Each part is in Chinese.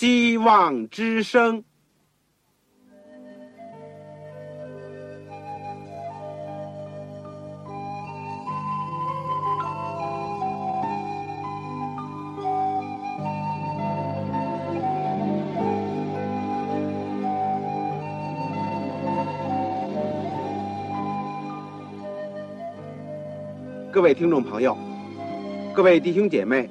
希望之声。各位听众朋友，各位弟兄姐妹，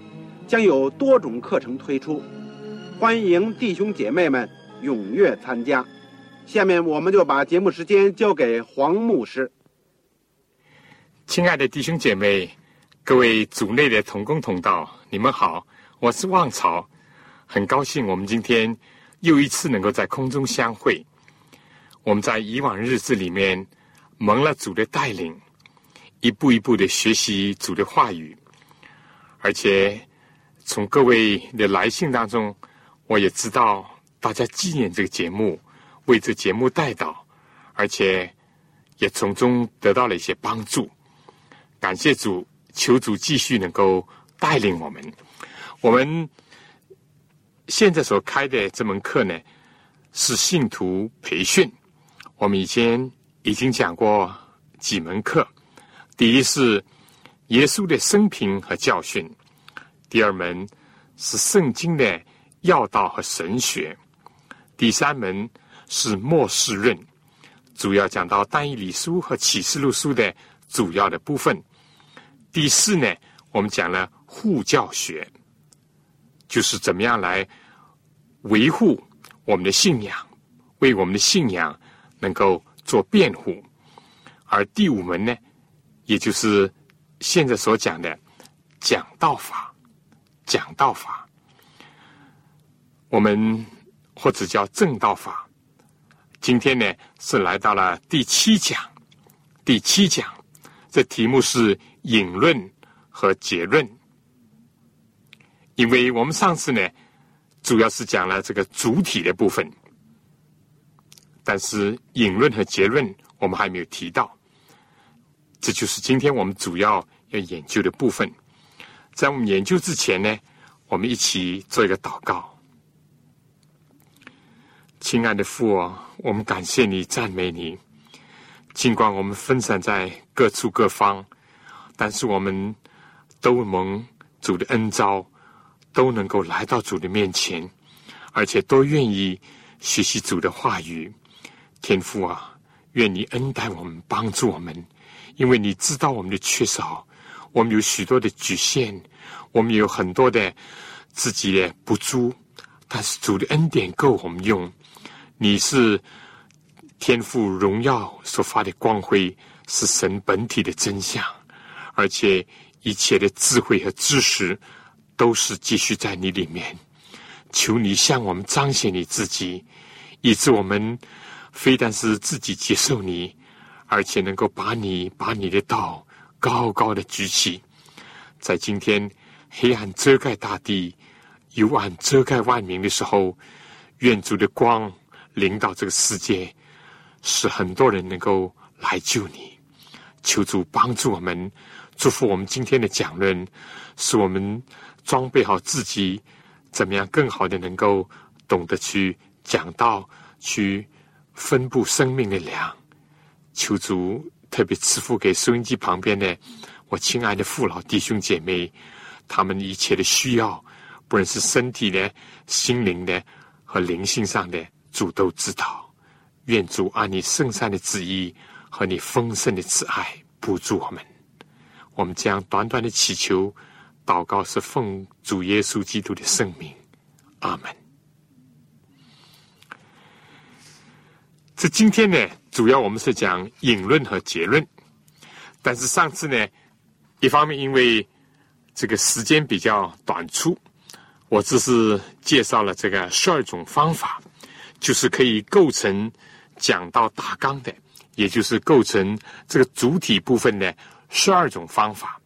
将有多种课程推出，欢迎弟兄姐妹们踊跃参加。下面我们就把节目时间交给黄牧师。亲爱的弟兄姐妹，各位组内的同工同道，你们好，我是旺朝，很高兴我们今天又一次能够在空中相会。我们在以往日子里面蒙了主的带领。一步一步的学习主的话语，而且从各位的来信当中，我也知道大家纪念这个节目，为这节目带祷，而且也从中得到了一些帮助。感谢主，求主继续能够带领我们。我们现在所开的这门课呢，是信徒培训。我们以前已经讲过几门课。第一是耶稣的生平和教训，第二门是圣经的要道和神学，第三门是末世论，主要讲到单一理书和启示录书的主要的部分。第四呢，我们讲了护教学，就是怎么样来维护我们的信仰，为我们的信仰能够做辩护。而第五门呢？也就是现在所讲的讲道法，讲道法，我们或者叫正道法。今天呢是来到了第七讲，第七讲，这题目是引论和结论。因为我们上次呢主要是讲了这个主体的部分，但是引论和结论我们还没有提到。这就是今天我们主要要研究的部分。在我们研究之前呢，我们一起做一个祷告。亲爱的父啊，我们感谢你，赞美你。尽管我们分散在各处各方，但是我们都蒙主的恩召，都能够来到主的面前，而且都愿意学习主的话语。天父啊，愿你恩待我们，帮助我们。因为你知道我们的缺少，我们有许多的局限，我们有很多的自己的不足，但是主的恩典够我们用。你是天赋荣耀所发的光辉，是神本体的真相，而且一切的智慧和知识都是继续在你里面。求你向我们彰显你自己，以致我们非但是自己接受你。而且能够把你把你的道高高的举起，在今天黑暗遮盖大地、幽暗遮盖万民的时候，愿主的光临到这个世界，使很多人能够来救你。求主帮助我们，祝福我们今天的讲论，使我们装备好自己，怎么样更好的能够懂得去讲道，去分布生命的粮。求主特别赐福给收音机旁边的我亲爱的父老弟兄姐妹，他们一切的需要，不论是身体的、心灵的和灵性上的，主都知道。愿主按你圣善的旨意和你丰盛的慈爱补助我们。我们将短短的祈求、祷告，是奉主耶稣基督的圣名。阿门。这今天呢？主要我们是讲引论和结论，但是上次呢，一方面因为这个时间比较短促，我只是介绍了这个十二种方法，就是可以构成讲到大纲的，也就是构成这个主体部分的十二种方法。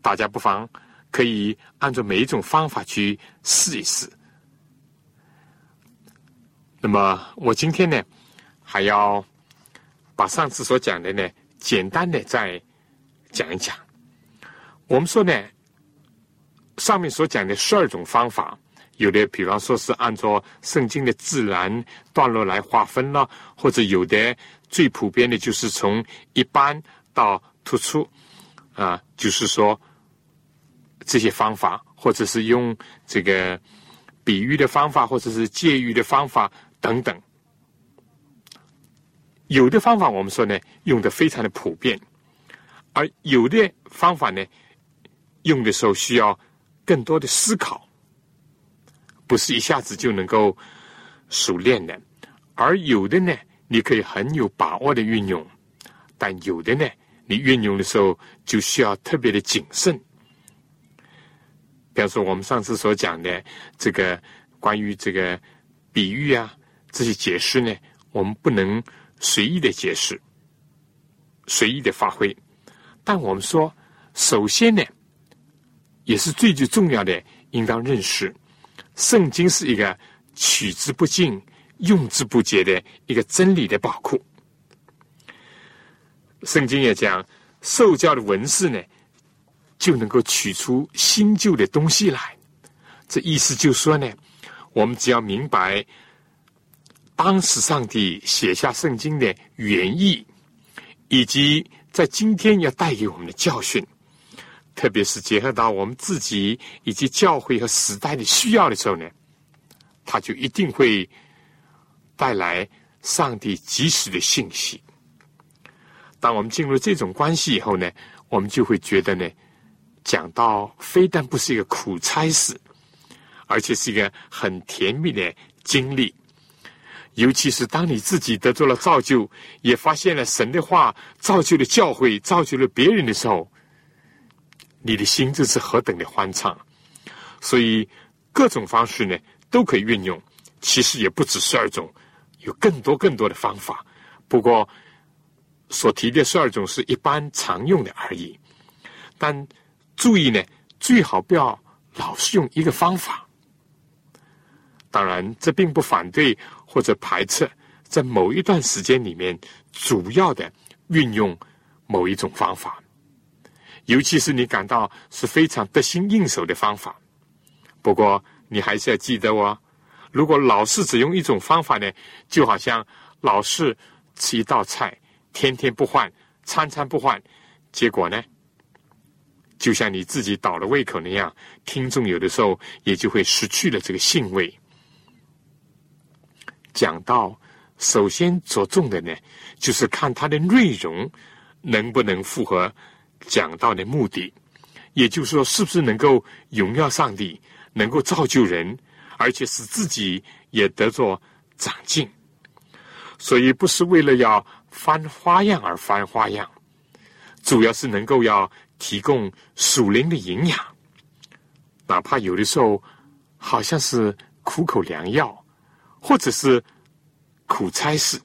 大家不妨可以按照每一种方法去试一试。那么我今天呢，还要把上次所讲的呢，简单的再讲一讲。我们说呢。上面所讲的十二种方法，有的比方说是按照圣经的自然段落来划分了，或者有的最普遍的就是从一般到突出，啊，就是说这些方法，或者是用这个比喻的方法，或者是借喻的方法等等。有的方法我们说呢，用的非常的普遍，而有的方法呢，用的时候需要。更多的思考，不是一下子就能够熟练的；而有的呢，你可以很有把握的运用；但有的呢，你运用的时候就需要特别的谨慎。比方说，我们上次所讲的这个关于这个比喻啊，这些解释呢，我们不能随意的解释、随意的发挥。但我们说，首先呢。也是最最重要的，应当认识，圣经是一个取之不尽、用之不竭的一个真理的宝库。圣经也讲，受教的文士呢，就能够取出新旧的东西来。这意思就说呢，我们只要明白当时上帝写下圣经的原意，以及在今天要带给我们的教训。特别是结合到我们自己以及教会和时代的需要的时候呢，他就一定会带来上帝及时的信息。当我们进入这种关系以后呢，我们就会觉得呢，讲到非但不是一个苦差事，而且是一个很甜蜜的经历。尤其是当你自己得到了造就，也发现了神的话造就了教会，造就了别人的时候。你的心智是何等的欢畅，所以各种方式呢都可以运用。其实也不止十二种，有更多更多的方法。不过所提的十二种是一般常用的而已。但注意呢，最好不要老是用一个方法。当然，这并不反对或者排斥在某一段时间里面主要的运用某一种方法。尤其是你感到是非常得心应手的方法，不过你还是要记得哦。如果老是只用一种方法呢，就好像老是吃一道菜，天天不换，餐餐不换，结果呢，就像你自己倒了胃口那样，听众有的时候也就会失去了这个兴味。讲到首先着重的呢，就是看它的内容能不能符合。讲到的目的，也就是说，是不是能够荣耀上帝，能够造就人，而且使自己也得着长进。所以，不是为了要翻花样而翻花样，主要是能够要提供属灵的营养。哪怕有的时候好像是苦口良药，或者是苦差事，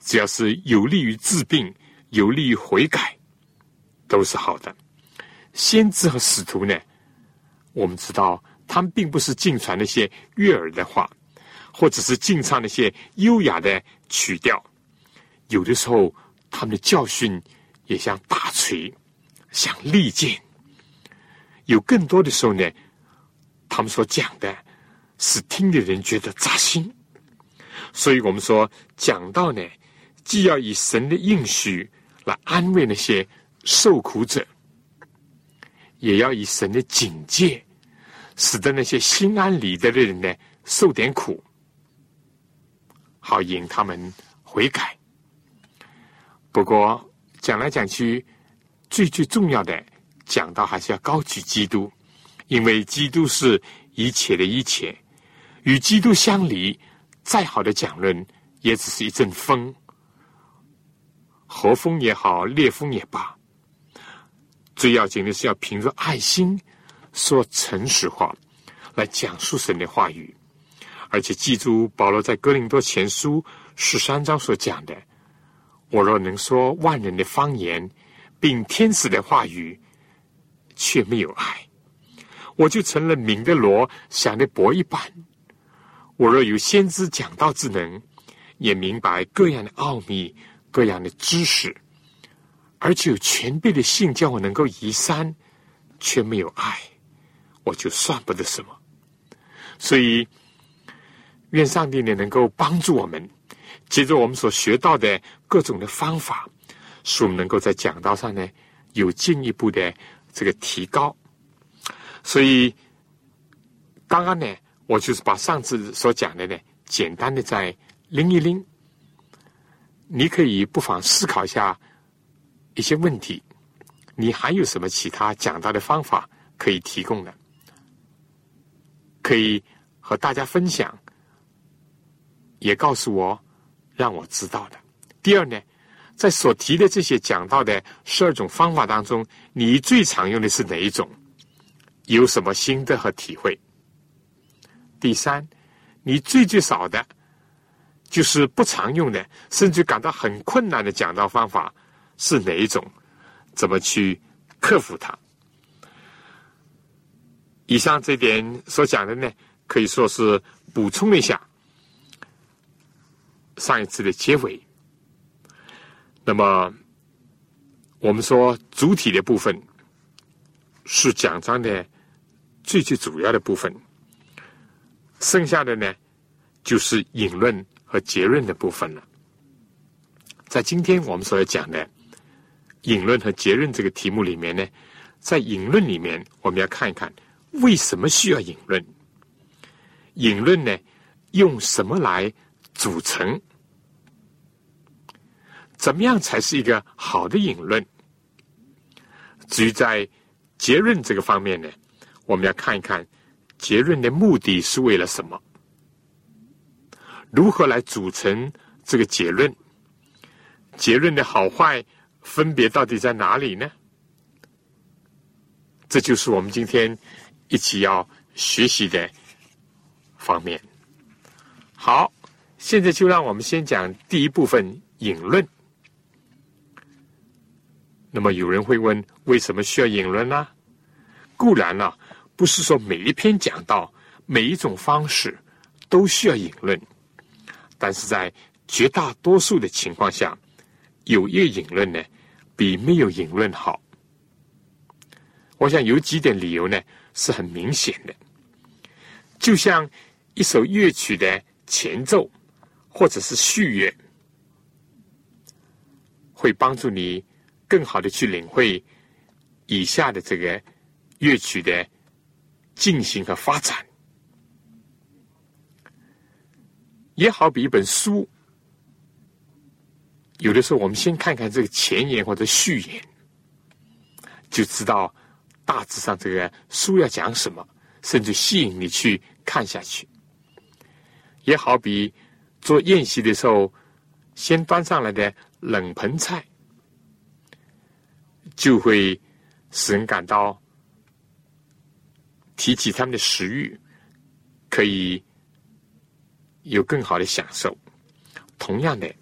只要是有利于治病，有利于悔改。都是好的。先知和使徒呢，我们知道他们并不是尽传那些悦耳的话，或者是尽唱那些优雅的曲调。有的时候，他们的教训也像大锤，像利剑。有更多的时候呢，他们所讲的是听的人觉得扎心。所以我们说，讲到呢，既要以神的应许来安慰那些。受苦者也要以神的警戒，使得那些心安理得的人呢受点苦，好引他们悔改。不过讲来讲去，最最重要的讲到还是要高举基督，因为基督是一切的一切，与基督相离，再好的讲论也只是一阵风，和风也好，烈风也罢。最要紧的是要凭着爱心说诚实话，来讲述神的话语，而且记住保罗在哥林多前书十三章所讲的：“我若能说万人的方言，并天使的话语，却没有爱，我就成了明的罗，想的薄一般。我若有先知讲道之能，也明白各样的奥秘、各样的知识，而且有全备的信，叫我能够移山，却没有爱。”我就算不得什么，所以愿上帝呢能够帮助我们，接着我们所学到的各种的方法，使我们能够在讲道上呢有进一步的这个提高。所以刚刚呢，我就是把上次所讲的呢，简单的再拎一拎，你可以不妨思考一下一些问题，你还有什么其他讲到的方法可以提供的？可以和大家分享，也告诉我，让我知道的。第二呢，在所提的这些讲到的十二种方法当中，你最常用的是哪一种？有什么心得和体会？第三，你最最少的，就是不常用的，甚至感到很困难的讲道方法是哪一种？怎么去克服它？以上这点所讲的呢，可以说是补充了一下上一次的结尾。那么，我们说主体的部分是讲章的最最主要的部分，剩下的呢就是引论和结论的部分了。在今天我们所要讲的引论和结论这个题目里面呢，在引论里面我们要看一看。为什么需要引论？引论呢？用什么来组成？怎么样才是一个好的引论？至于在结论这个方面呢，我们要看一看结论的目的是为了什么？如何来组成这个结论？结论的好坏分别到底在哪里呢？这就是我们今天。一起要学习的方面。好，现在就让我们先讲第一部分引论。那么有人会问，为什么需要引论呢？固然呢，不是说每一篇讲到每一种方式都需要引论，但是在绝大多数的情况下，有一个引论呢，比没有引论好。我想有几点理由呢？是很明显的，就像一首乐曲的前奏或者是序乐，会帮助你更好的去领会以下的这个乐曲的进行和发展。也好比一本书，有的时候我们先看看这个前言或者序言，就知道。大致上，这个书要讲什么，甚至吸引你去看下去，也好比做宴席的时候，先端上来的冷盆菜，就会使人感到提起他们的食欲，可以有更好的享受。同样的，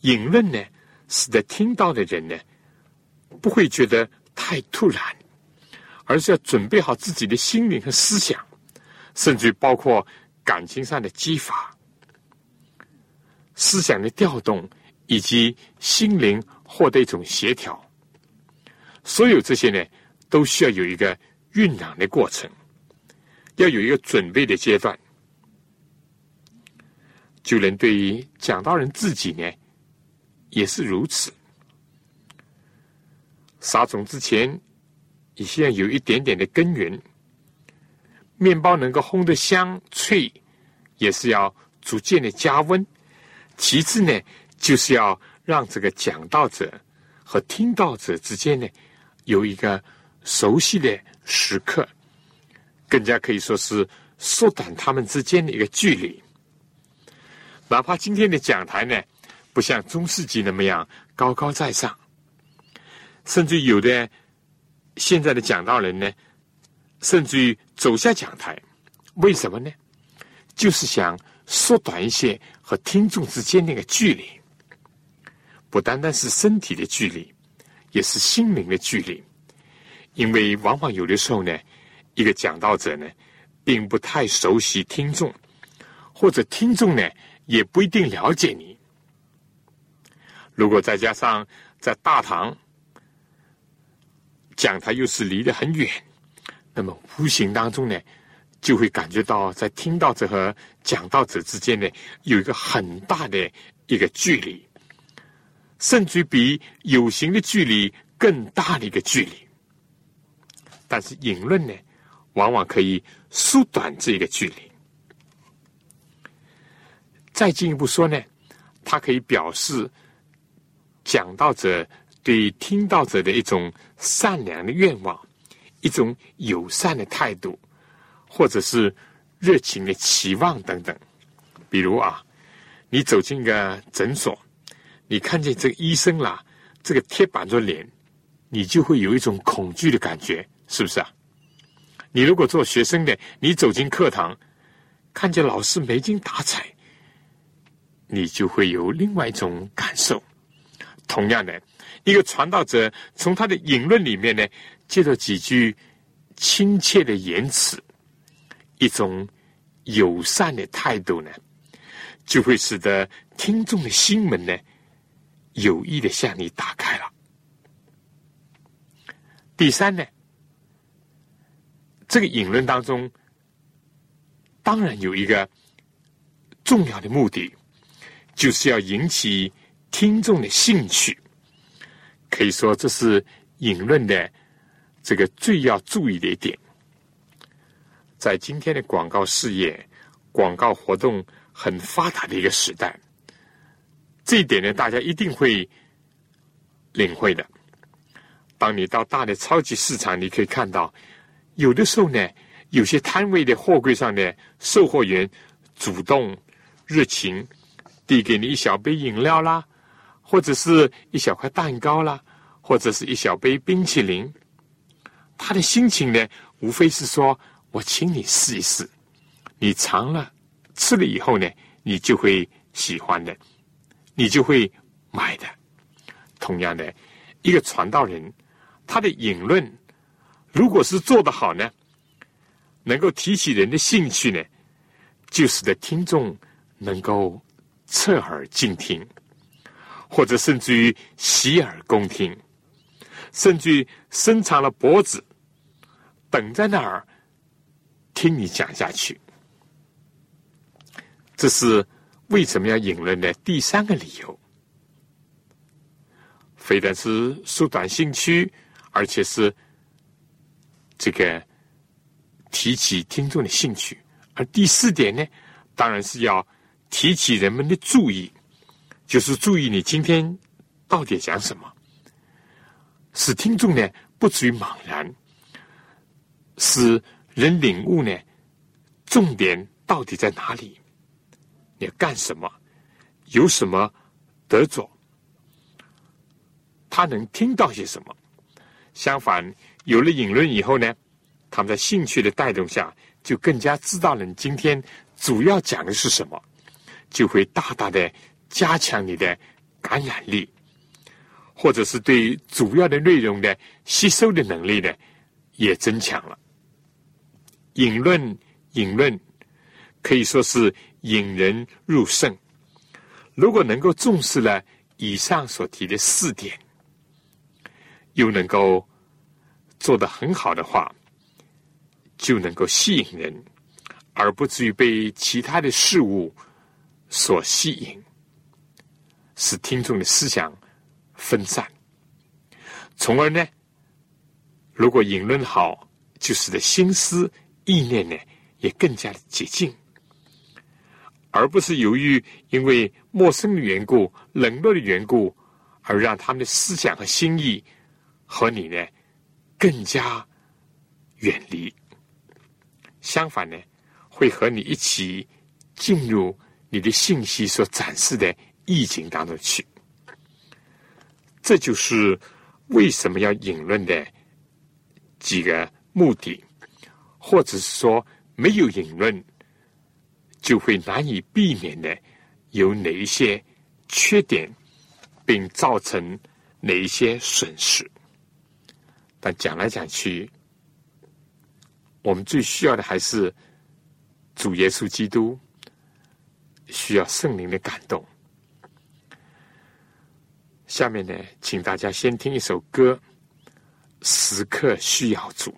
引论呢，使得听到的人呢，不会觉得太突然。而是要准备好自己的心灵和思想，甚至包括感情上的激发、思想的调动以及心灵获得一种协调。所有这些呢，都需要有一个酝酿的过程，要有一个准备的阶段。就连对于讲道人自己呢，也是如此。撒种之前。你现在有一点点的根源，面包能够烘得香脆，也是要逐渐的加温。其次呢，就是要让这个讲道者和听到者之间呢，有一个熟悉的时刻，更加可以说是缩短他们之间的一个距离。哪怕今天的讲台呢，不像中世纪那么样高高在上，甚至有的。现在的讲道人呢，甚至于走下讲台，为什么呢？就是想缩短一些和听众之间那个距离，不单单是身体的距离，也是心灵的距离。因为往往有的时候呢，一个讲道者呢，并不太熟悉听众，或者听众呢，也不一定了解你。如果再加上在大堂讲，他又是离得很远，那么无形当中呢。就会感觉到，在听到者和讲道者之间呢，有一个很大的一个距离，甚至比有形的距离更大的一个距离。但是引论呢，往往可以缩短这个距离。再进一步说呢，它可以表示讲道者对听到者的一种善良的愿望，一种友善的态度。或者是热情的期望等等，比如啊，你走进一个诊所，你看见这个医生啦，这个贴板着脸，你就会有一种恐惧的感觉，是不是啊？你如果做学生的，你走进课堂，看见老师没精打采，你就会有另外一种感受。同样的，一个传道者从他的引论里面呢，借着几句亲切的言辞。一种友善的态度呢，就会使得听众的心门呢，有意的向你打开了。第三呢，这个引论当中，当然有一个重要的目的，就是要引起听众的兴趣。可以说，这是引论的这个最要注意的一点。在今天的广告事业、广告活动很发达的一个时代，这一点呢，大家一定会领会的。当你到大的超级市场，你可以看到，有的时候呢，有些摊位的货柜上的售货员主动、热情递给你一小杯饮料啦，或者是一小块蛋糕啦，或者是一小杯冰淇淋。他的心情呢，无非是说。我请你试一试，你尝了、吃了以后呢，你就会喜欢的，你就会买的。同样的，一个传道人，他的引论如果是做得好呢，能够提起人的兴趣呢，就使得听众能够侧耳静听，或者甚至于洗耳恭听，甚至于伸长了脖子等在那儿。听你讲下去，这是为什么要引论的第三个理由。非但是缩短兴趣，而且是这个提起听众的兴趣。而第四点呢，当然是要提起人们的注意，就是注意你今天到底讲什么，使听众呢不至于茫然，使。人领悟呢，重点到底在哪里？你要干什么？有什么得着？他能听到些什么？相反，有了引论以后呢，他们在兴趣的带动下，就更加知道了你今天主要讲的是什么，就会大大的加强你的感染力，或者是对主要的内容的吸收的能力呢，也增强了。引论，引论可以说是引人入胜。如果能够重视了以上所提的四点，又能够做得很好的话，就能够吸引人，而不至于被其他的事物所吸引，使听众的思想分散。从而呢，如果引论好，就使得心思。意念呢，也更加的接近，而不是由于因为陌生的缘故、冷落的缘故，而让他们的思想和心意和你呢更加远离。相反呢，会和你一起进入你的信息所展示的意境当中去。这就是为什么要引论的几个目的。或者是说没有引论，就会难以避免的有哪一些缺点，并造成哪一些损失。讲来讲去，我们最需要的还是主耶稣基督，需要圣灵的感动。下面呢，请大家先听一首歌，《时刻需要主》。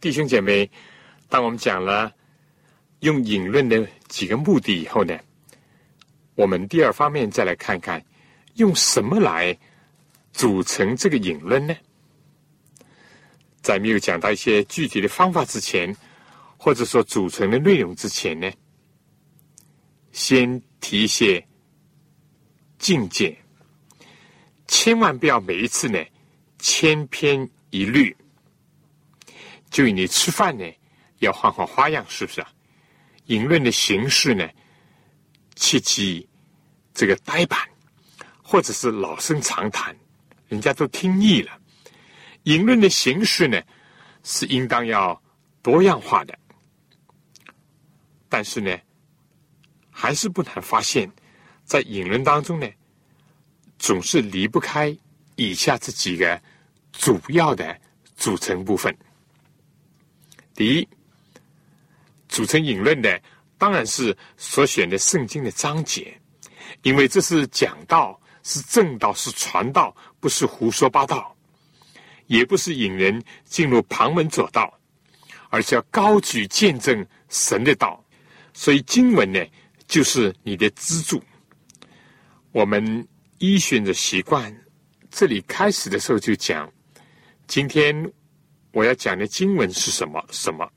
弟兄姐妹，当我们讲了用引论的几个目的以后呢，我们第二方面再来看看用什么来组成这个引论呢？在没有讲到一些具体的方法之前，或者说组成的内容之前呢，先提一些境界，千万不要每一次呢千篇一律。就你吃饭呢，要换换花样，是不是啊？引论的形式呢，切忌这个呆板，或者是老生常谈，人家都听腻了。引论的形式呢，是应当要多样化的。但是呢，还是不难发现，在引论当中呢，总是离不开以下这几个主要的组成部分。第一，组成引论的当然是所选的圣经的章节，因为这是讲道，是正道，是传道，不是胡说八道，也不是引人进入旁门左道，而是要高举见证神的道。所以经文呢，就是你的支柱。我们依循着习惯，这里开始的时候就讲今天我要讲的经文是什么？什么？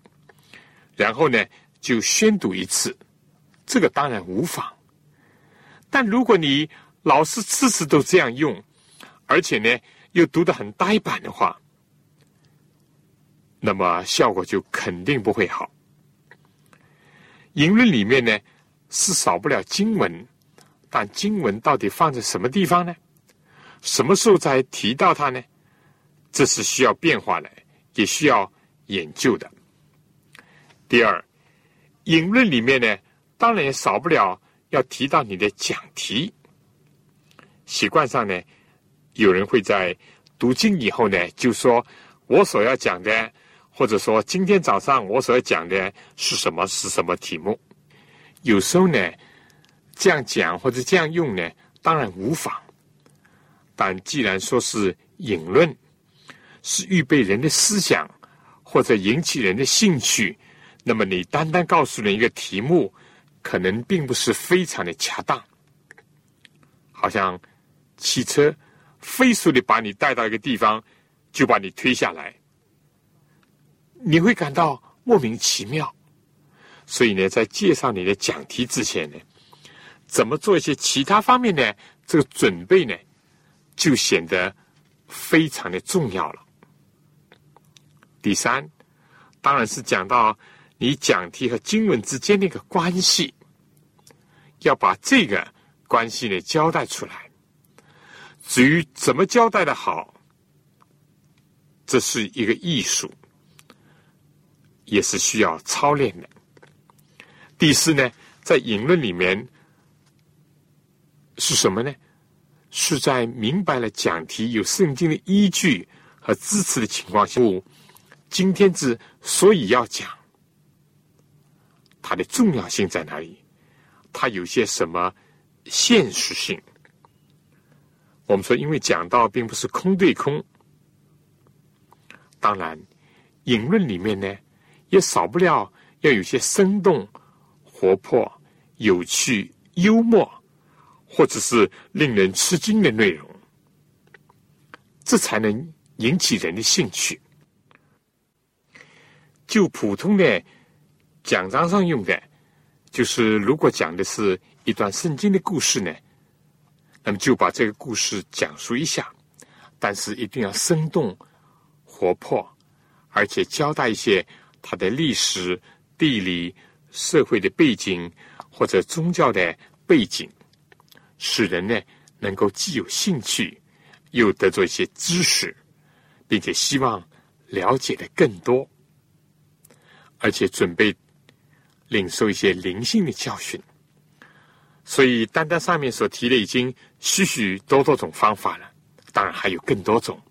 然后呢，就宣读一次。这个当然无妨。但如果你老是次次都这样用，而且呢又读得很呆板的话，那么效果就肯定不会好。言论里面呢是少不了经文，但经文到底放在什么地方呢？什么时候才提到它呢？这是需要变化的，也需要研究的。第二，引论里面呢，当然也少不了要提到你的讲题。习惯上呢，有人会在读经以后呢，就说我所要讲的，或者说今天早上我所要讲的是什么是什么题目。有时候呢，这样讲或者这样用呢，当然无妨。但既然说是引论，是预备人的思想或者引起人的兴趣，那么你单单告诉人一个题目，可能并不是非常的恰当。好像汽车飞速的把你带到一个地方，就把你推下来，你会感到莫名其妙。所以呢，在介绍你的讲题之前呢，怎么做一些其他方面的这个准备呢，就显得非常的重要了。第三，当然是讲到你讲题和经文之间的一个关系，要把这个关系呢交代出来。至于怎么交代的好，这是一个艺术，也是需要操练的。第四呢，在引论里面是什么呢？是在明白了讲题有圣经的依据和支持的情况下。今天之所以要讲，它的重要性在哪里？它有些什么现实性？我们说，因为讲到并不是空对空，当然，引论里面呢，也少不了要有些生动、活泼、有趣、幽默，或者是令人吃惊的内容，这才能引起人的兴趣。就普通的讲章上用的，就是如果讲的是一段圣经的故事呢，那么就把这个故事讲述一下，但是一定要生动、活泼，而且交代一些它的历史、地理、社会的背景或者宗教的背景，使人呢能够既有兴趣，又得到一些知识，并且希望了解的更多。而且准备领受一些灵性的教训，所以单单上面所提的已经许许多多种方法了，当然还有更多种，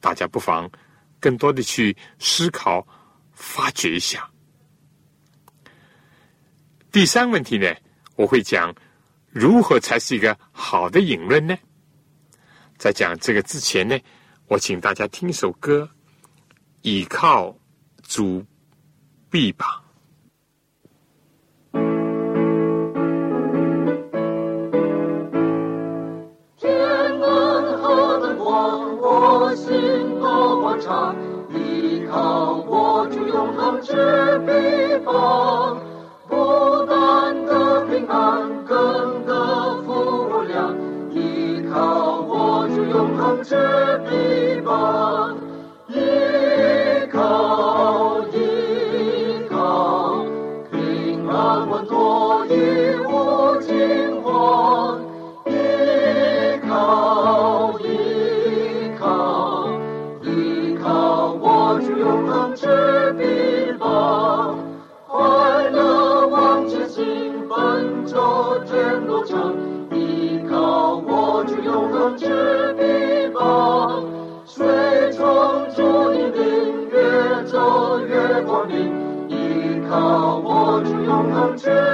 大家不妨更多的去思考、发掘一下。第三问题呢，我会讲如何才是一个好的引论呢？在讲这个之前呢，我请大家听一首歌，倚靠主。臂膀。天门何等广，我心多广敞，依靠我主永恒之臂膀，不但得平安，更得福量，依靠我主永恒之臂膀，永恒之笔吧，快乐忘却兴奔，周天路城，依靠我主永恒之笔吧，随从主引领，越走越光明，依靠我主永恒之。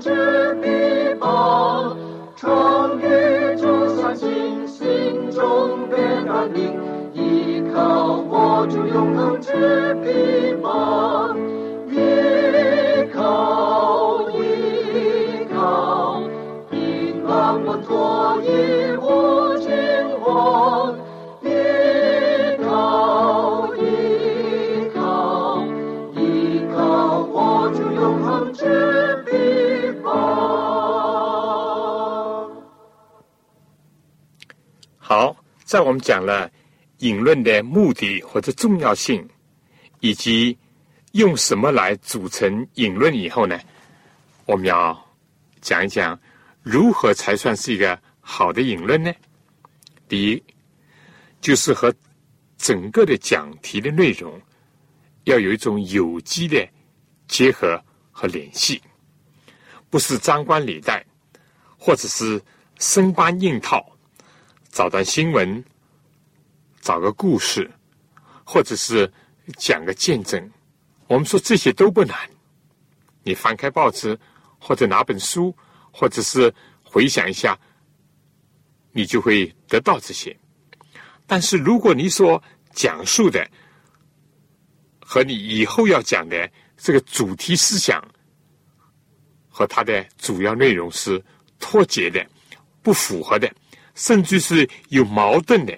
之臂膀。常与主相信，心中便安宁。依靠握住永恒之臂在我们讲了引论的目的或者重要性，以及用什么来组成引论以后呢，我们要讲一讲如何才算是一个好的引论呢？第一，就是和整个的讲题的内容要有一种有机的结合和联系，不是张冠李戴，或者是生搬硬套。找段新闻，找个故事，或者是讲个见证，我们说这些都不难。你翻开报纸，或者拿本书，或者是回想一下，你就会得到这些。但是如果你所讲述的和你以后要讲的这个主题思想和它的主要内容是脱节的、不符合的。甚至是有矛盾的，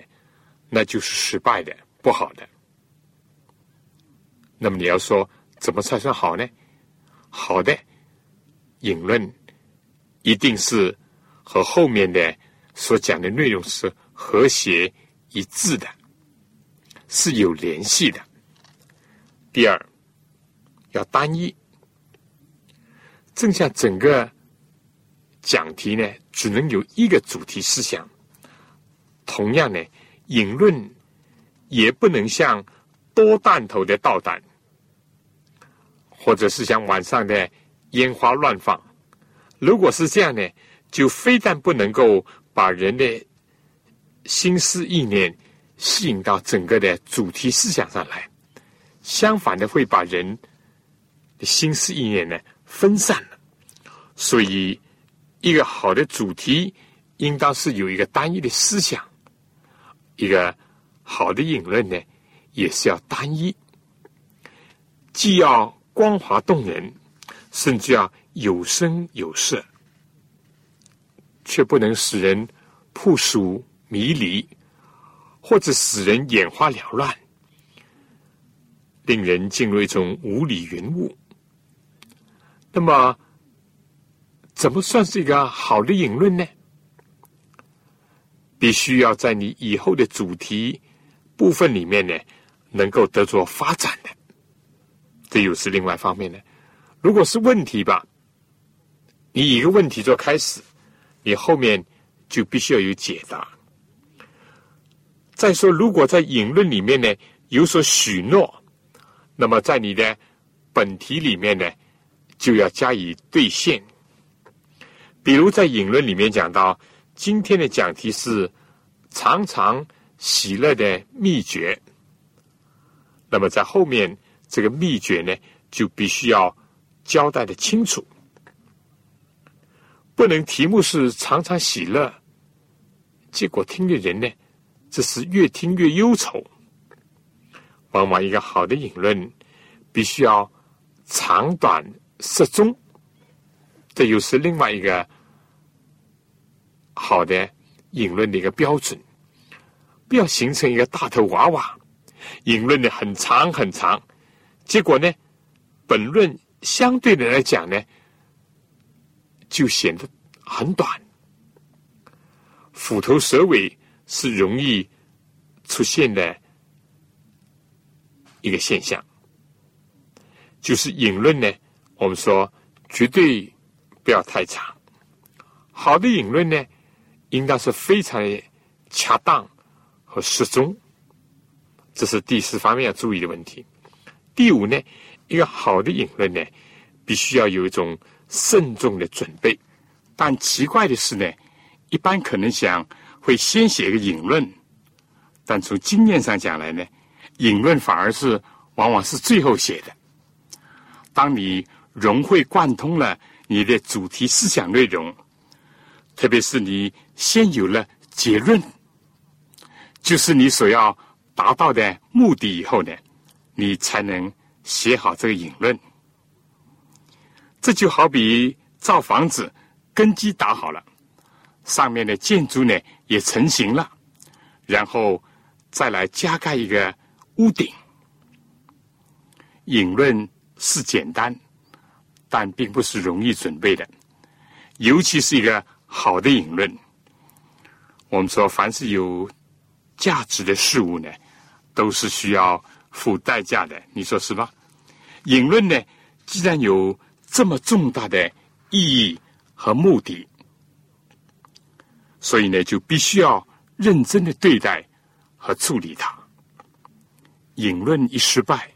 那就是失败的、不好的。那么你要说怎么才算好呢？好的引论一定是和后面的所讲的内容是和谐一致的，是有联系的。第二，要单一，正像整个。讲题呢，只能有一个主题思想。同样呢，引论也不能像多弹头的导弹，或者是像晚上的烟花乱放。如果是这样呢，就非但不能够把人的心思意念吸引到整个的主题思想上来，相反的会把人的心思意念呢分散了。所以。一个好的主题，应当是有一个单一的思想；一个好的引论呢，也是要单一，既要光滑动人，甚至要有声有色，却不能使人扑朔迷离，或者使人眼花缭乱，令人进入一种无理云雾。那么。怎么算是一个好的引论呢？必须要在你以后的主题部分里面呢，能够得着发展的。这又是另外一方面呢。如果是问题吧，你以一个问题做开始，你后面就必须要有解答。再说，如果在引论里面呢有所许诺，那么在你的本题里面呢，就要加以兑现。比如在引论里面讲到，今天的讲题是常常喜乐的秘诀。那么在后面这个秘诀呢，就必须要交代的清楚，不能题目是常常喜乐，结果听的人呢，这是越听越忧愁。往往一个好的引论，必须要长短适中。这又是另外一个好的引论的一个标准，不要形成一个大头娃娃，引论的很长很长，结果呢，本论相对的来讲呢，就显得很短，虎头蛇尾是容易出现的一个现象，就是引论呢，我们说绝对。不要太长，好的引论呢，应当是非常恰当和适中，这是第四方面要注意的问题。第五呢，一个好的引论呢，必须要有一种慎重的准备。但奇怪的是呢，一般可能想会先写一个引论，但从经验上讲来呢，引论反而是往往是最后写的。当你融会贯通了。你的主题思想内容，特别是你先有了结论，就是你所要达到的目的以后呢，你才能写好这个引论。这就好比造房子，根基打好了，上面的建筑呢也成型了，然后再来加盖一个屋顶。引论是简单，但并不是容易准备的，尤其是一个好的引论。我们说，凡是有价值的事物呢，都是需要付代价的，你说是吧？引论呢，既然有这么重大的意义和目的，所以呢，就必须要认真的对待和处理它。引论一失败，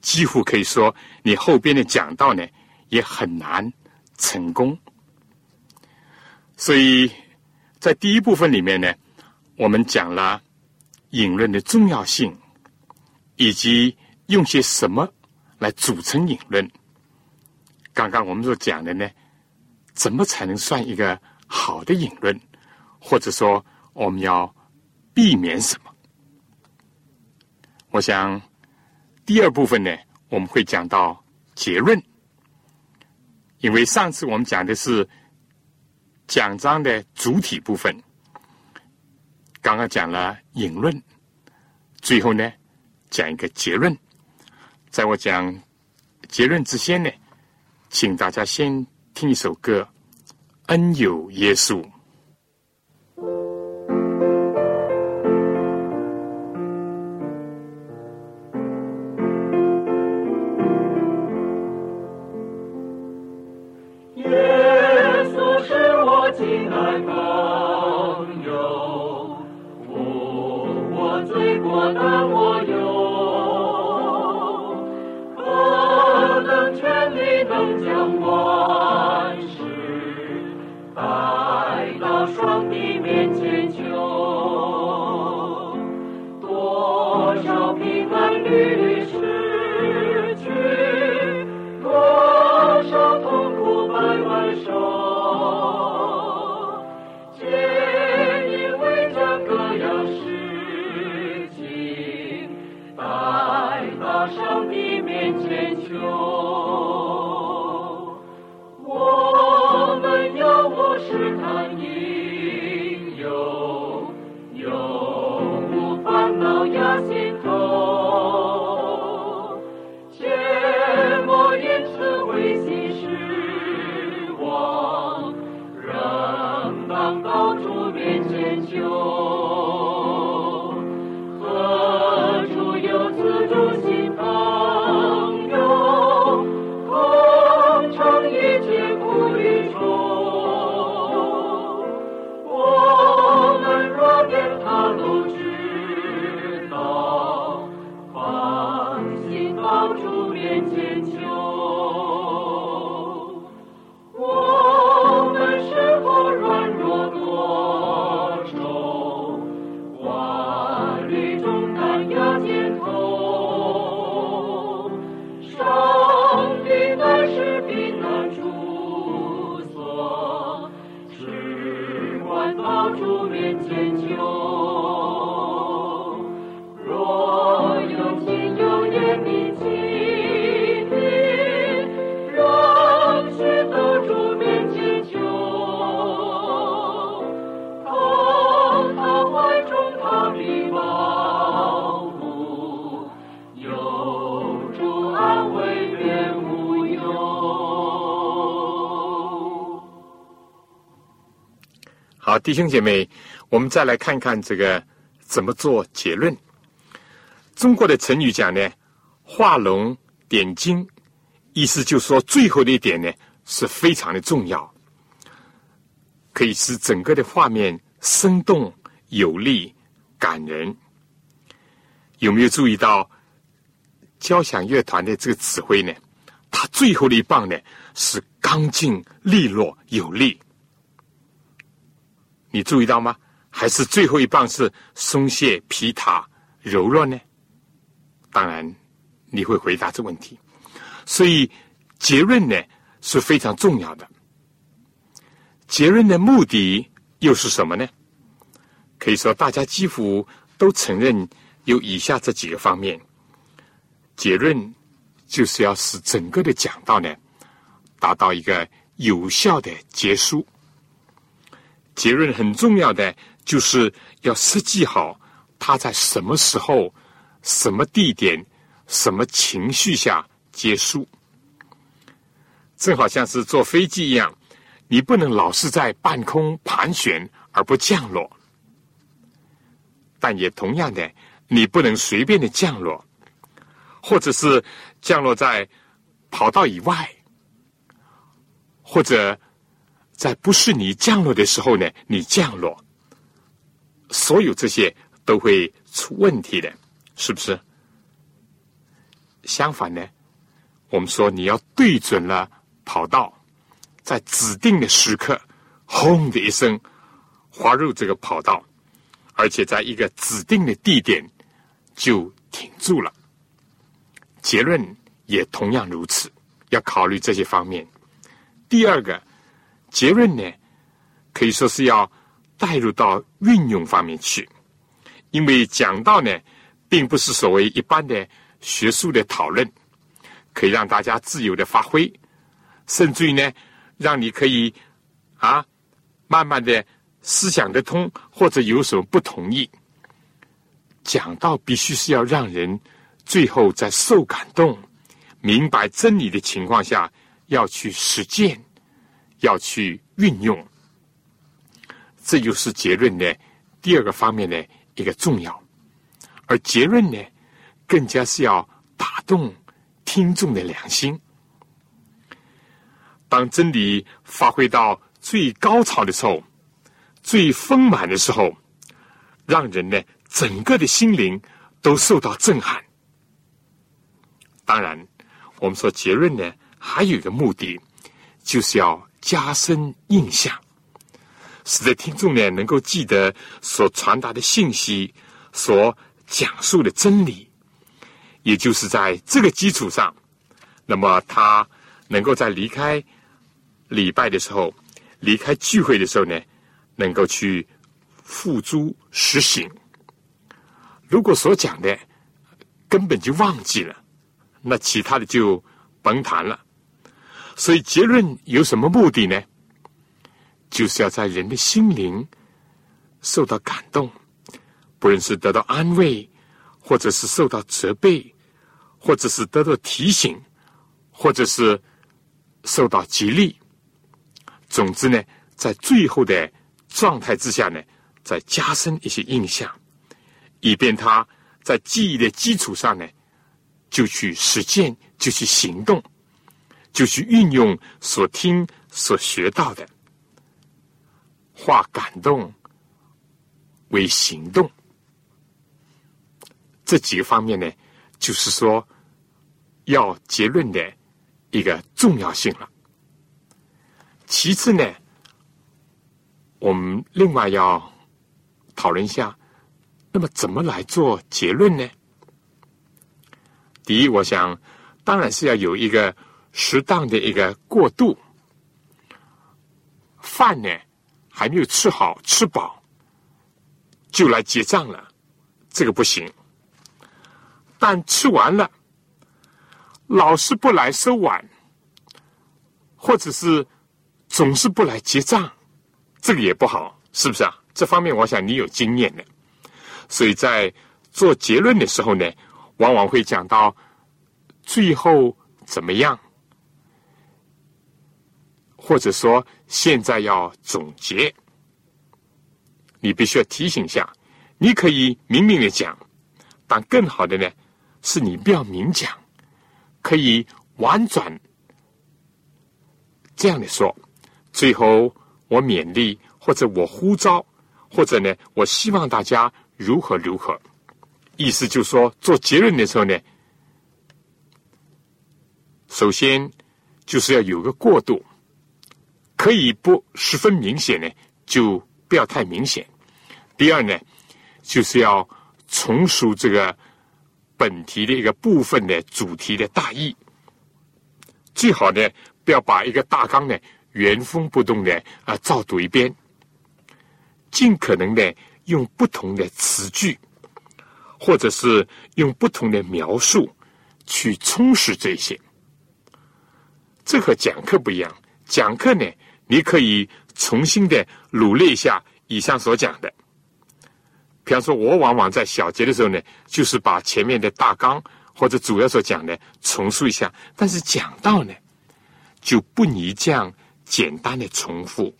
几乎可以说你后边的讲道呢也很难成功。所以在第一部分里面呢，我们讲了引论的重要性，以及用些什么来组成引论。刚刚我们所讲的呢，怎么才能算一个好的引论？或者说，我们要避免什么？我想，第二部分呢，我们会讲到结论，因为上次我们讲的是奖章的主体部分，刚刚讲了引论，最后呢，讲一个结论。在我讲结论之前呢。请大家先听一首歌，《恩有耶稣》。弟兄姐妹，我们再来看看这个怎么做结论。中国的成语讲呢，“画龙点睛”，意思就是说最后的一点呢是非常的重要，可以使整个的画面生动有力、感人。有没有注意到交响乐团的这个指挥呢？他最后的一棒呢是刚劲、利落、有力。你注意到吗？还是最后一棒是松懈、皮塔、柔弱呢？当然，你会回答这问题。所以结论呢是非常重要的。结论的目的又是什么呢？可以说，大家几乎都承认有以下这几个方面。结论就是要使整个的讲道呢达到一个有效的结束。结论很重要的就是要设计好它在什么时候、什么地点、什么情绪下结束。正好像是坐飞机一样，你不能老是在半空盘旋而不降落。但也同样的，你不能随便的降落，或者是降落在跑道以外，或者在不是你降落的时候呢，你降落，所有这些都会出问题的，是不是？相反呢，我们说你要对准了跑道，在指定的时刻，轰的一声滑入这个跑道。而且在一个指定的地点就停住了。结论也同样如此，要考虑这些方面。第二个结论呢，可以说是要带入到运用方面去，因为讲道呢，并不是所谓一般的学术的讨论，可以让大家自由的发挥，甚至于呢，让你可以啊，慢慢的。思想得通，或者有什么不同意，讲到必须是要让人最后在受感动、明白真理的情况下，要去实践，要去运用。这就是结论的第二个方面的一个重要，而结论呢，更加是要打动听众的良心。当真理发挥到最高潮的时候。最丰满的时候，让人呢整个的心灵都受到震撼。当然，我们说结论呢还有一个目的，就是要加深印象，使得听众呢能够记得所传达的信息，所讲述的真理。也就是在这个基础上，那么他能够在离开礼拜的时候，离开聚会的时候呢。能够去付诸实行。如果所讲的根本就忘记了，那其他的就甭谈了。所以结论有什么目的呢？就是要在人的心灵受到感动，不论是得到安慰，或者是受到责备，或者是得到提醒，或者是受到激励。总之呢，在最后的。状态之下呢，再加深一些印象，以便他在记忆的基础上呢，就去实践，就去行动，就去运用所听所学到的，化感动为行动。这几个方面呢，就是说要结论的一个重要性了。其次呢。我们另外要讨论一下，那么怎么来做结论呢？第一，我想当然是要有一个适当的一个过渡。饭呢还没有吃好吃饱，就来结账了，这个不行。但吃完了，老是不来收碗，或者是总是不来结账。这个也不好，是不是啊？这方面我想你有经验的，所以在做结论的时候呢，往往会讲到最后怎么样，或者说现在要总结，你必须要提醒一下。你可以明明的讲，但更好的呢，是你不要明讲，可以婉转这样的说，最后。我勉励，或者我呼召，或者呢，我希望大家如何如何。意思就是说，做结论的时候呢，首先就是要有个过渡，可以不十分明显呢，就不要太明显。第二呢，就是要重述这个本题的一个部分的主题的大意。最好呢，不要把一个大纲呢原封不动的啊照读一遍，尽可能的用不同的词句，或者是用不同的描述去充实这些。这和讲课不一样，讲课呢，你可以重新的努力一下以上所讲的。比方说，我往往在小节的时候呢，就是把前面的大纲或者主要所讲的重述一下。但是讲到呢，就不宜这样简单的重复，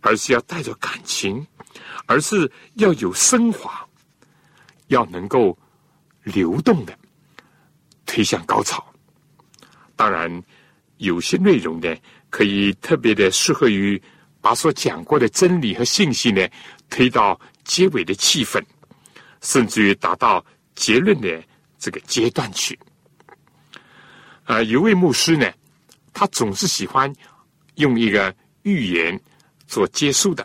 而是要带着感情，而是要有升华，要能够流动的推向高潮。当然，有些内容呢，可以特别的适合于把所讲过的真理和信息呢推到。结尾的气氛，甚至于达到结论的这个阶段去。啊，有位牧师呢，他总是喜欢用一个寓言做结束的，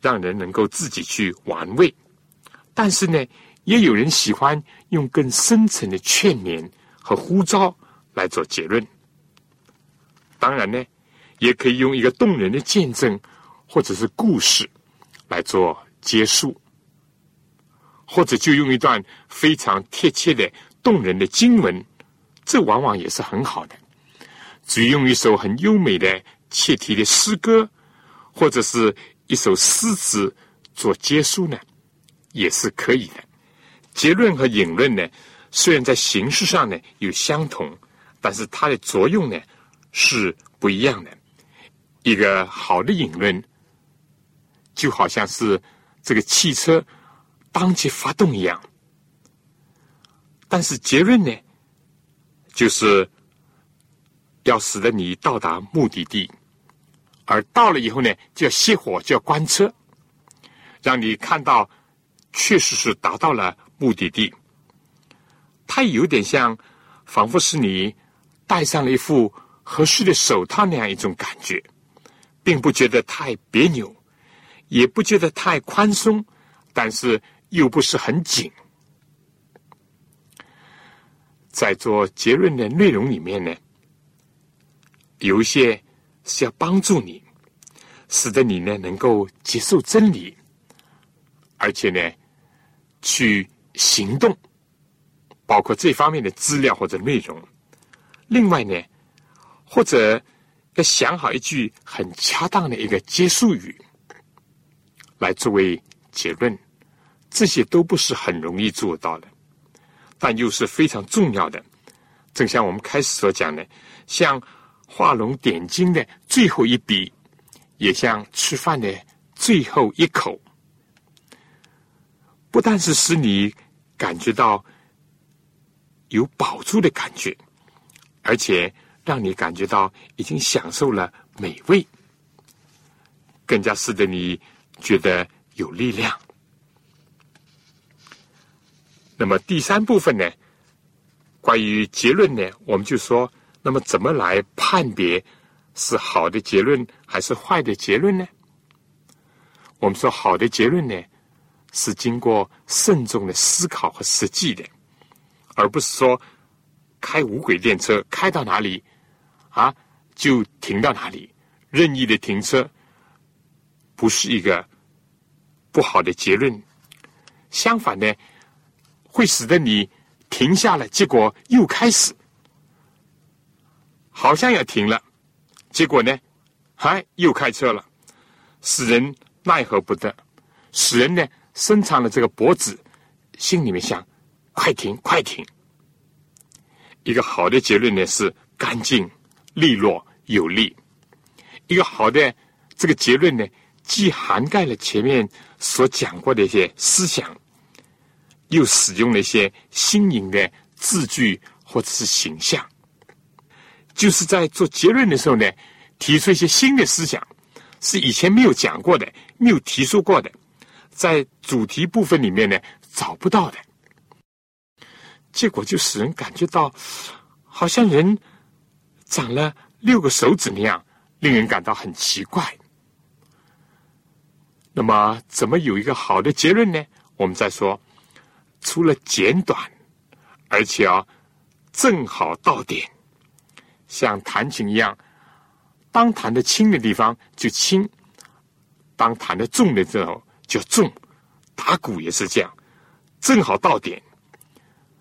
让人能够自己去玩味。但是呢，也有人喜欢用更深层的劝勉和呼召来做结论。当然呢，也可以用一个动人的见证或者是故事来做。结束，或者就用一段非常贴切的、动人的经文，这往往也是很好的。至于用一首很优美的、切题的诗歌，或者是一首诗词做结束呢，也是可以的。结论和引论呢，虽然在形式上呢有相同，但是它的作用呢是不一样的。一个好的引论，就好像是。这个汽车当即发动一样，但是结论呢，就是要使得你到达目的地，而到了以后呢，就要熄火，就要关车，让你看到确实是达到了目的地。它有点像，仿佛是你戴上了一副合适的手套那样一种感觉，并不觉得太别扭。也不觉得太宽松，但是又不是很紧。在做结论的内容里面呢，有一些是要帮助你，使得你呢能够接受真理，而且呢去行动，包括这方面的资料或者内容。另外呢，或者要想好一句很恰当的一个结束语。来作为结论，这些都不是很容易做到的，但又是非常重要的。正像我们开始所讲的，像画龙点睛的最后一笔，也像吃饭的最后一口，不但是使你感觉到有饱足的感觉，而且让你感觉到已经享受了美味，更加使得你。觉得有力量。那么第三部分呢？关于结论呢，我们就说，那么怎么来判别是好的结论还是坏的结论呢？我们说好的结论呢，是经过慎重的思考和实际的，而不是说开无轨电车开到哪里啊就停到哪里，任意的停车。不是一个不好的结论，相反呢，会使得你停下了，结果又开始，好像要停了，结果呢，还又开车了，使人奈何不得，使人呢伸长了这个脖子，心里面想：快停，快停。一个好的结论呢是干净、利落、有力；一个好的这个结论呢。既涵盖了前面所讲过的一些思想，又使用了一些新颖的字句或者是形象，就是在做结论的时候呢，提出一些新的思想，是以前没有讲过的、没有提出过的，在主题部分里面呢找不到的，结果就使人感觉到好像人长了六个手指那样，令人感到很奇怪。那么，怎么有一个好的结论呢？我们再说，除了简短，而且啊，正好到点，像弹琴一样，当弹的轻的地方就轻，当弹的重的时候就重。打鼓也是这样，正好到点。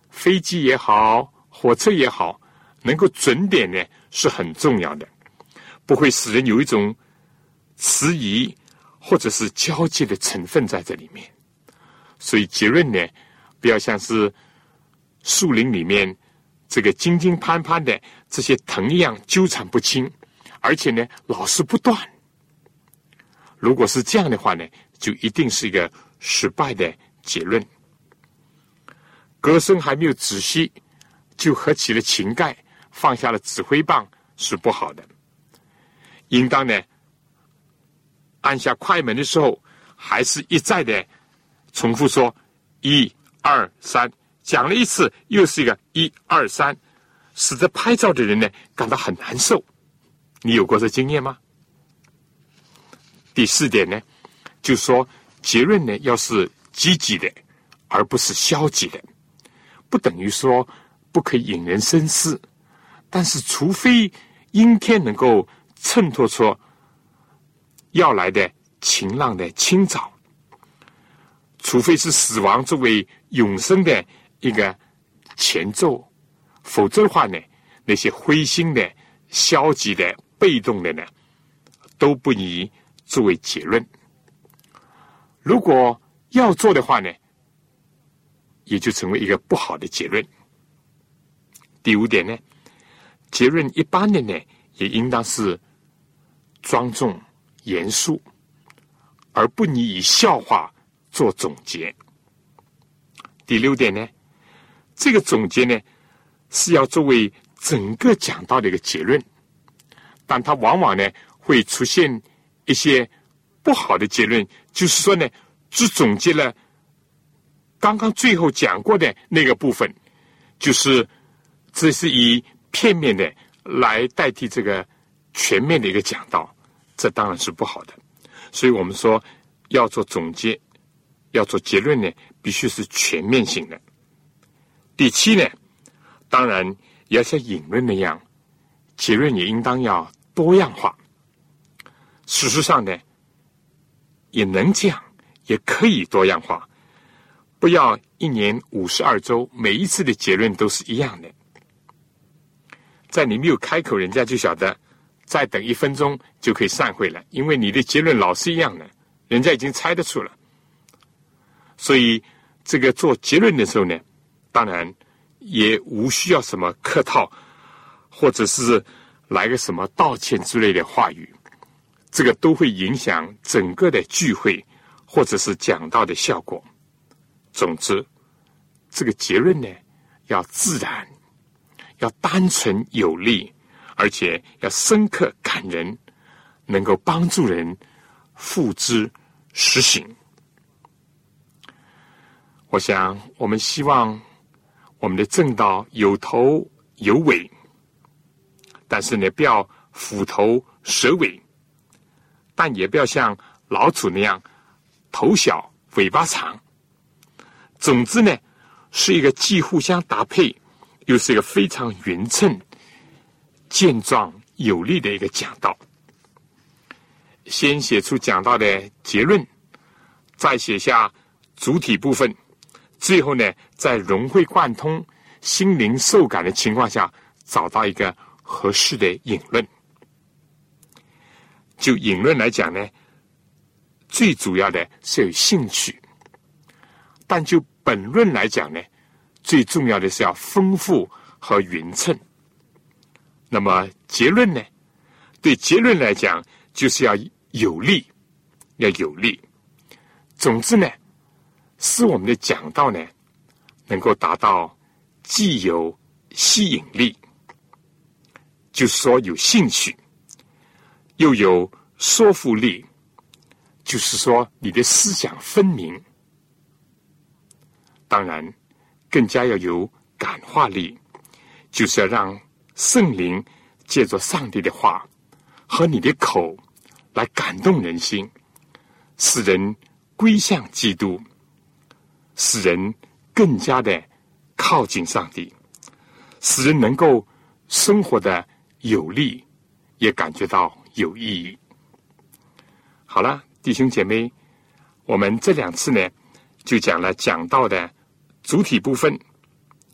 飞机也好，火车也好，能够准点呢是很重要的，不会使人有一种迟疑或者是交接的成分在这里面。所以结论呢，不要像是树林里面这个金金攀攀的这些藤一样纠缠不清，而且呢老是不断。如果是这样的话呢，就一定是一个失败的结论。歌声还没有止息，就合起了琴盖，放下了指挥棒，是不好的。应当呢，按下快门的时候，还是一再的重复说“一二三”，讲了一次又是一个“一二三”，使得拍照的人呢感到很难受。你有过这经验吗？第四点呢，就说结论呢要是积极的，而不是消极的。不等于说不可以引人深思，但是除非阴天能够衬托出要来的晴朗的清早，除非是死亡作为永生的一个前奏，否则的话呢，那些灰心的、消极的、被动的呢，都不宜作为结论。如果要做的话呢？也就成为一个不好的结论。第五点呢，结论一般的呢，也应当是庄重严肃，而不宜以笑话做总结。第六点呢，这个总结呢是要作为整个讲到的一个结论，但它往往呢会出现一些不好的结论，就是说呢，只总结了。刚刚最后讲过的那个部分，就是这是以片面的来代替这个全面的一个讲道，这当然是不好的。所以我们说要做总结，要做结论呢，必须是全面性的。第七呢，当然也要像引论那样，结论也应当要多样化。事实上呢，也能这样，也可以多样化。不要一年五十二周，每一次的结论都是一样的。在你没有开口，人家就晓得再等一分钟就可以散会了，因为你的结论老是一样的，人家已经猜得出了。所以这个做结论的时候呢，当然也无需要什么客套，或者是来个什么道歉之类的话语，这个都会影响整个的聚会或者是讲道的效果。总之，这个结论呢，要自然，要单纯有力，而且要深刻感人，能够帮助人付之实行。我想，我们希望我们的正道有头有尾，但是呢，不要虎头蛇尾，但也不要像老鼠那样头小尾巴长。总之呢，是一个既互相搭配，又是一个非常匀称、健壮有力的一个讲道。先写出讲道的结论，再写下主体部分，最后呢，在融会贯通、心灵受感的情况下，找到一个合适的引论。就引论来讲呢，最主要的是有兴趣，但就本论来讲呢，最重要的是要丰富和匀称。那么结论呢？对结论来讲，就是要有力，要有力。总之呢，使我们的讲道呢，能够达到既有吸引力，就是说有兴趣，又有说服力，就是说你的思想分明。当然，更加要有感化力，就是要让圣灵借着上帝的话和你的口来感动人心，使人归向基督，使人更加的靠近上帝，使人能够生活的有力，也感觉到有意义。好了，弟兄姐妹，我们这两次呢，就讲了讲到的主体部分，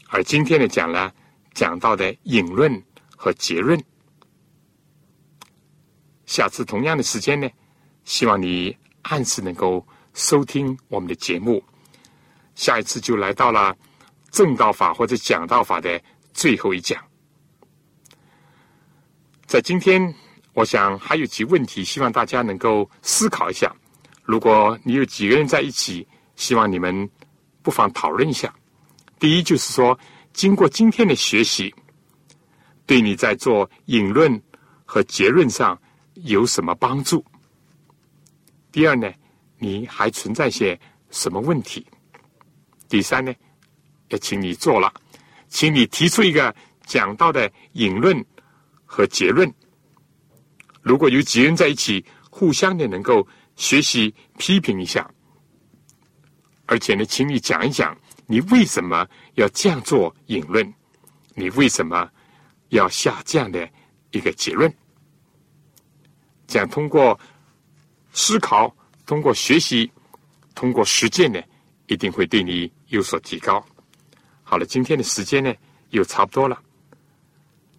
而今天呢，讲了讲到的引论和结论。下次同样的时间呢，希望你按时能够收听我们的节目。下一次就来到了正道法或者讲道法的最后一讲。在今天。我想还有几问题，希望大家能够思考一下。如果你有几个人在一起，希望你们不妨讨论一下。第一就是说，经过今天的学习，对你在做引论和结论上有什么帮助？第二呢，你还存在些什么问题？第三呢，也请你做了，请你提出一个讲到的引论和结论。如果有几人在一起，互相的能够学习批评一下，而且呢，请你讲一讲你为什么要这样做引论，你为什么要下这样的一个结论？这样通过思考、通过学习、通过实践呢，一定会对你有所提高。好了，今天的时间呢又差不多了，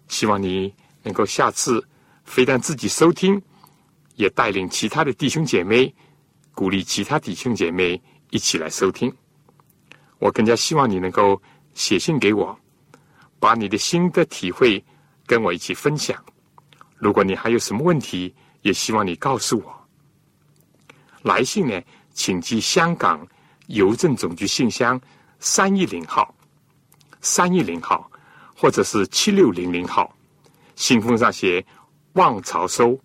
希望你能够下次。非但自己收听，也带领其他的弟兄姐妹，鼓励其他弟兄姐妹一起来收听。我更加希望你能够写信给我，把你的心得体会跟我一起分享。如果你还有什么问题，也希望你告诉我。来信呢，请寄香港邮政总局信箱三一零号，三一零号，或者是七六零零号。信封上写。望潮收，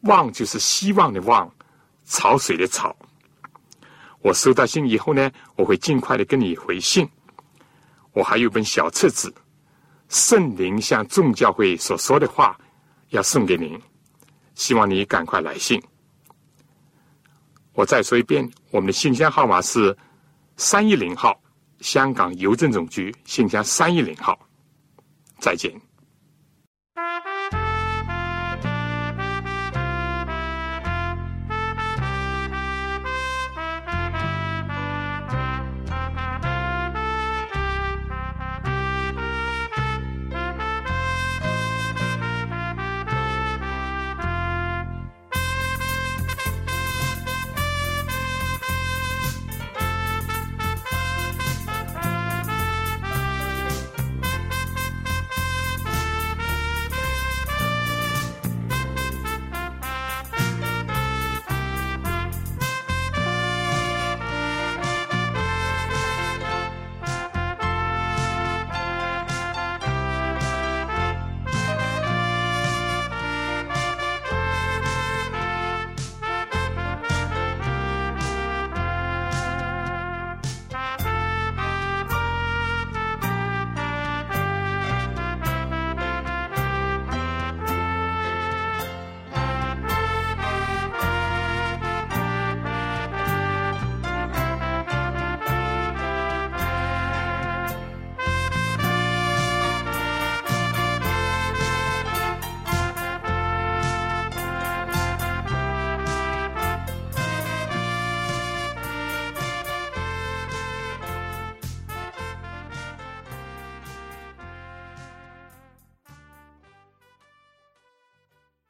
望就是希望的望，潮水的潮。我收到信以后呢，我会尽快的跟你回信。我还有本小册子，《圣灵向众教会所说的话》，要送给您。希望你赶快来信。我再说一遍，我们的信箱号码是三一零号，香港邮政总局信箱三一零号。再见。